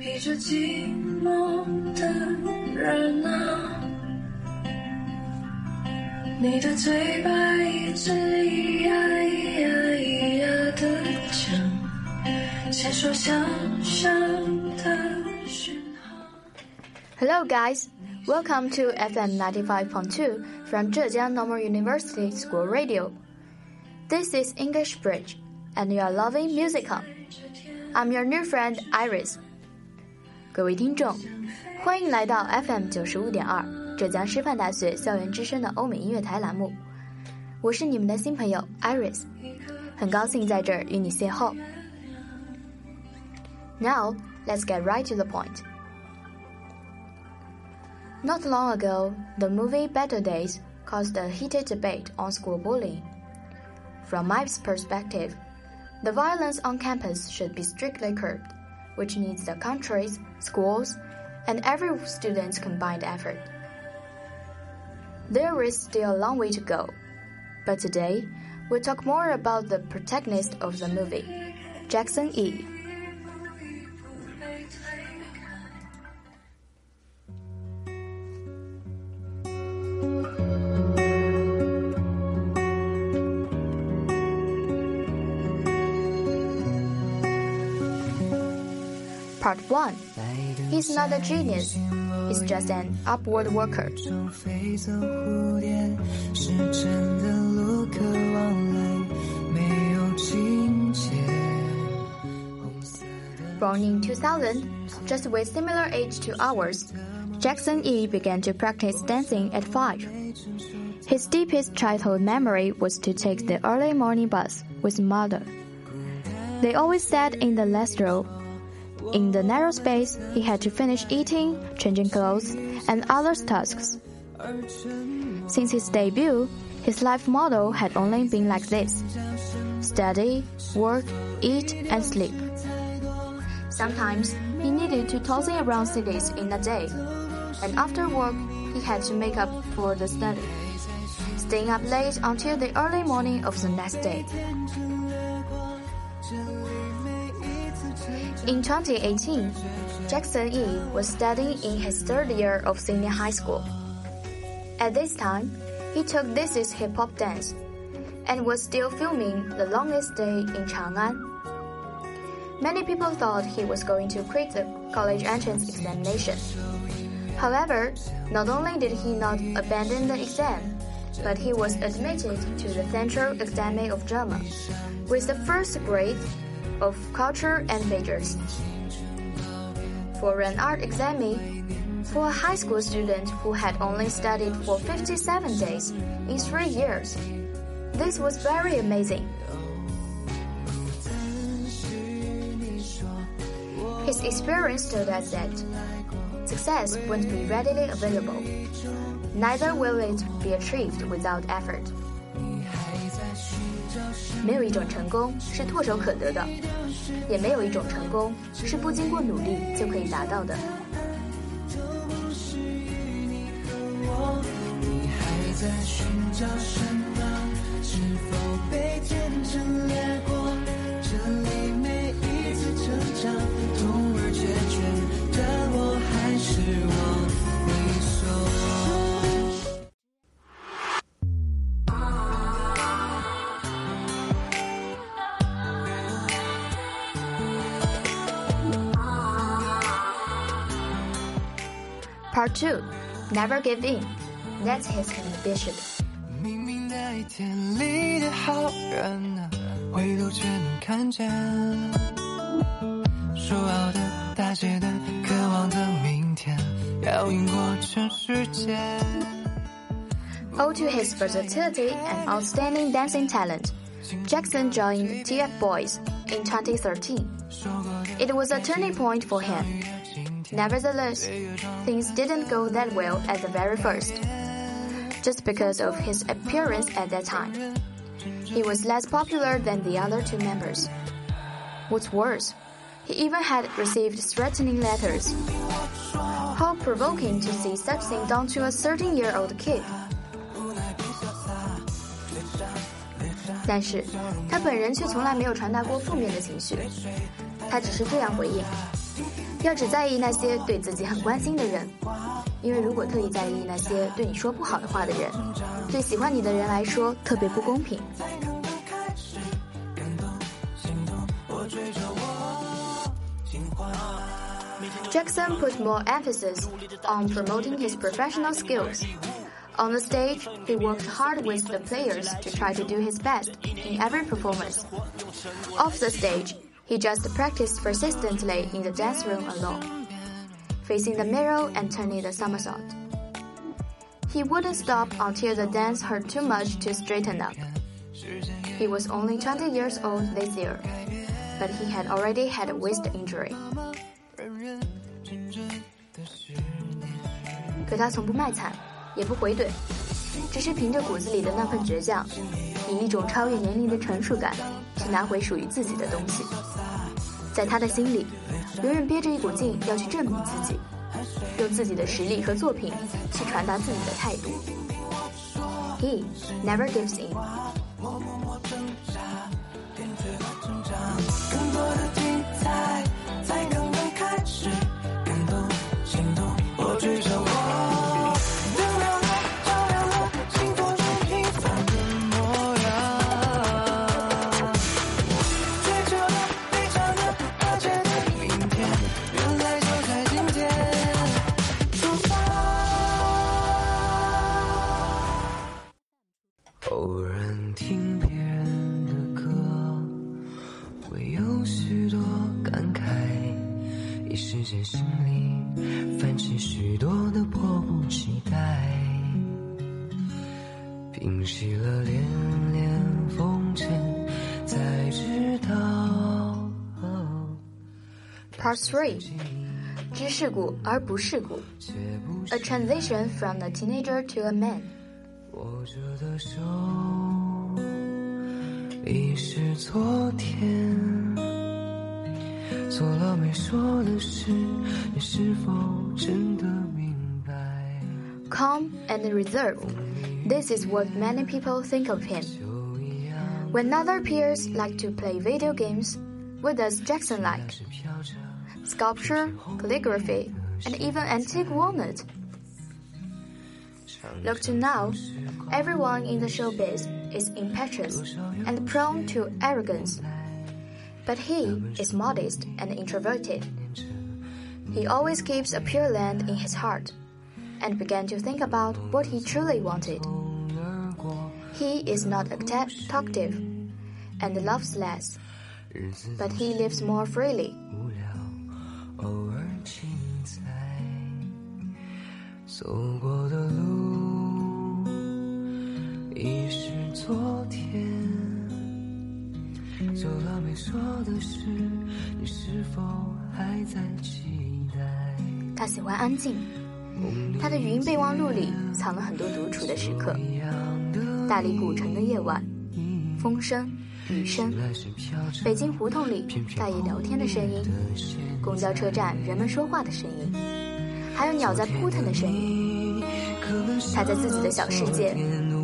披着寂寞的人啊，你的嘴巴一直咿呀咿呀咿呀的讲，牵说想象的讯号。 Hello, guys. Welcome to FM 95.2 from Zhejiang Normal University School Radio. This is English Bridge, and you are loving Musicom. I'm your new friend Iris. 各位听众，欢迎来到 FM 九十五点二浙江师范大学校园之声的欧美音乐台栏目。我是你们的新朋友 Iris，很高兴在这儿与你邂逅。Now, let's get right to the point. Not long ago, the movie Better Days caused a heated debate on school bullying. From my perspective, the violence on campus should be strictly curbed, which needs the country's, schools, and every student's combined effort. There is still a long way to go, but today we'll talk more about the protagonist of the movie, Jackson E. Part 1 He's not a genius, he's just an upward worker. born in 2000, just with similar age to ours, Jackson E began to practice dancing at five. His deepest childhood memory was to take the early morning bus with mother. They always sat in the last row in the narrow space, he had to finish eating, changing clothes, and other tasks. Since his debut, his life model had only been like this study, work, eat, and sleep. Sometimes he needed to tossing around cities in a day, and after work he had to make up for the study, staying up late until the early morning of the next day. In 2018, Jackson E was studying in his third year of senior high school. At this time, he took This Is Hip Hop Dance and was still filming The Longest Day in Chang'an. Many people thought he was going to quit the college entrance examination. However, not only did he not abandon the exam, but he was admitted to the Central Academy of Drama with the first grade of culture and majors. For an art examinee, for a high school student who had only studied for 57 days in three years, this was very amazing. His experience told us that success won't be readily available. Neither will it be achieved without effort. 没有一种成功是唾手可得的，也没有一种成功是不经过努力就可以达到的。这里 Part two, never give in. That's his ambition. 明明那一天里的好人啊，回头却能看见。说好的、大写的、渴望的明天，要赢过全世界。 Owed to his versatility and outstanding dancing talent, Jackson joined TF Boys in 2013. It was a turning point for him. Nevertheless, things didn't go that well at the very first. Just because of his appearance at that time, he was less popular than the other two members. What's worse, he even had received threatening letters. How provoking to see such thing done to a 13-year-old kid. 但是，他本人却从来没有传达过负面的情绪。他只是这样回应：“ 要只在意那些对自己很关心的人，因为如果特意在意那些对你说不好的话的人，对喜欢你的人来说特别不公平。Jackson put more emphasis on promoting his professional skills. On the stage, he worked hard with the players to try to do his best in every performance. Off the stage, he just practiced persistently in the dance room alone, facing the mirror and turning the somersault. He wouldn't stop until the dance hurt too much to straighten up. He was only 20 years old this year, but he had already had a waist injury. 可他从不卖惨，也不回怼，只是凭着骨子里的那份倔强，以一种超越年龄的成熟感，去拿回属于自己的东西。 在他的心里，永远憋着一股劲要去证明自己，用自己的实力和作品去传达自己的态度。He never gives in. 听别人的歌，会有许多感慨，一时间心里泛起许多的迫不及待，平息了连连风尘，才知道。哦、Part three. 知世故而不世故，A transition from the teenager to a man。握着的手。握着的手已是昨天，做了没说的事，你是否真的明白？Calm and reserved。This is what many people think of him. When other peers like to play video games, what does Jackson like? Sculpture, calligraphy, and even antique walnut. Look to now, everyone in the showbiz is impetuous and prone to arrogance. But he is modest and introverted. He always keeps a pure land in his heart and began to think about what he truly wanted. He is not talkative and loves less, but he lives more freely. He 安静。他的语音备忘录里藏了很多独处的时刻：大理古城的夜晚，风声、雨声，北京胡同里大爷聊天的声音，公交车站人们说话的声音，还有鸟在扑腾的声音。他在自己的小世界，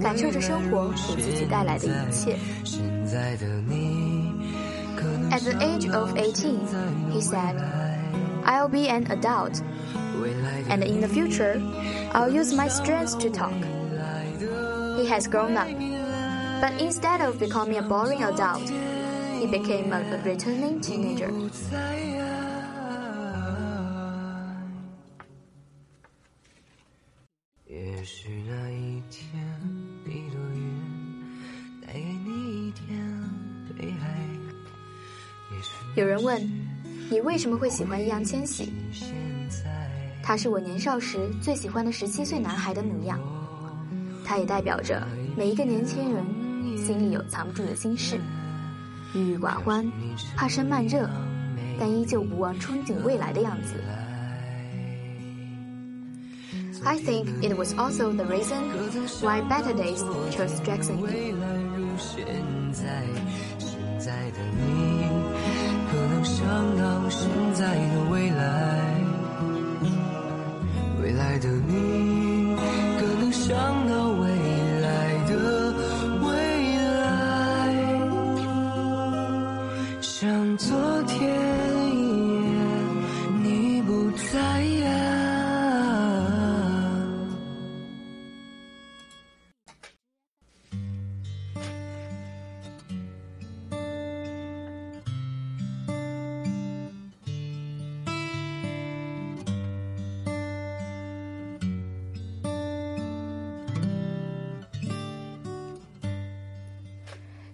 感受着生活给自己带来的一切。At the age of eighteen, he said, I'll be an adult. And in the future, I'll use my strength to talk. He has grown up. But instead of becoming a boring adult, he became a returning teenager. 你为什么会喜欢易烊千玺？”他是我年少时最喜欢的十七岁男孩的模样，他也代表着每一个年轻人心里有藏不住的心事，郁郁寡欢，怕生慢热，但依旧不忘憧憬未来的样子。I think it was also the reason why Better Days chose Jackson. 未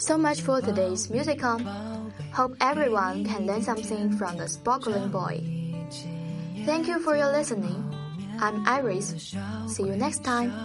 So much for today's musical. Hope everyone can learn something from the sparkling boy. Thank you for your listening. I'm Iris. See you next time.